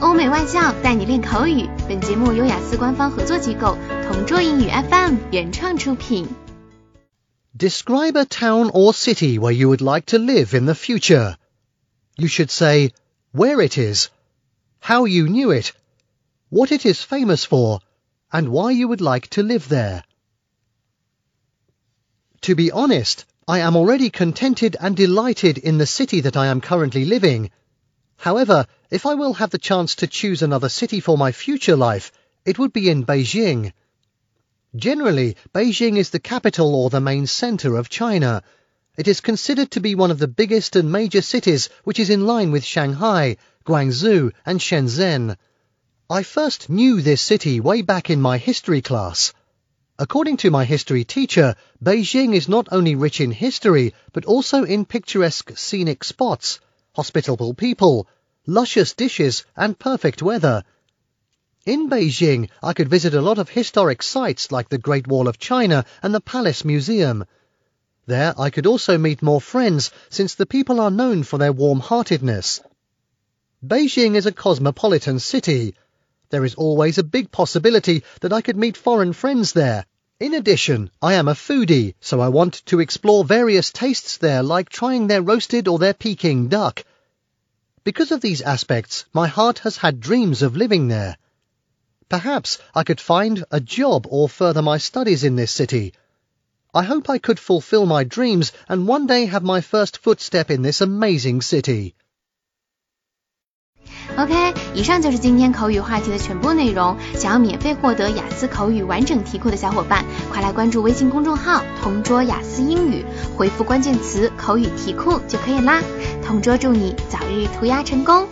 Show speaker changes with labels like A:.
A: 欧美外教带你练口语。本节目由雅思官方合作机构同桌英语 FM 原创出品。
B: Describe a town or city where you would like to live in the future. You should say where it is, how you knew it, what it is famous for, and why you would like to live there. To be honest, I am already contented and delighted in the city that I am currently living. However, if I will have the chance to choose another city for my future life, it would be in Beijing. Generally, Beijing is the capital or the main center of China. It is considered to be one of the biggest and major cities which is in line with Shanghai, Guangzhou and Shenzhen. I first knew this city way back in my history class. According to my history teacher, Beijing is not only rich in history, but also in picturesque scenic spots, hospitable people, luscious dishes, and perfect weather. In Beijing, I could visit a lot of historic sites like the Great Wall of China and the Palace Museum. There, I could also meet more friends, since the people are known for their warm-heartedness. Beijing is a cosmopolitan city. There is always a big possibility that I could meet foreign friends there. In addition, I am a foodie, so I want to explore various tastes there like trying their roasted or their Peking duck. Because of these aspects, my heart has had dreams of living there. Perhaps I could find a job or further my studies in this city. I hope I could fulfill my dreams and one day have my first footstep in this amazing city.
A: OK，以上就是今天口语话题的全部内容。想要免费获得雅思口语完整题库的小伙伴，快来关注微信公众号“同桌雅思英语”，回复关键词“口语题库”就可以啦。 同桌祝你早日涂鸦成功！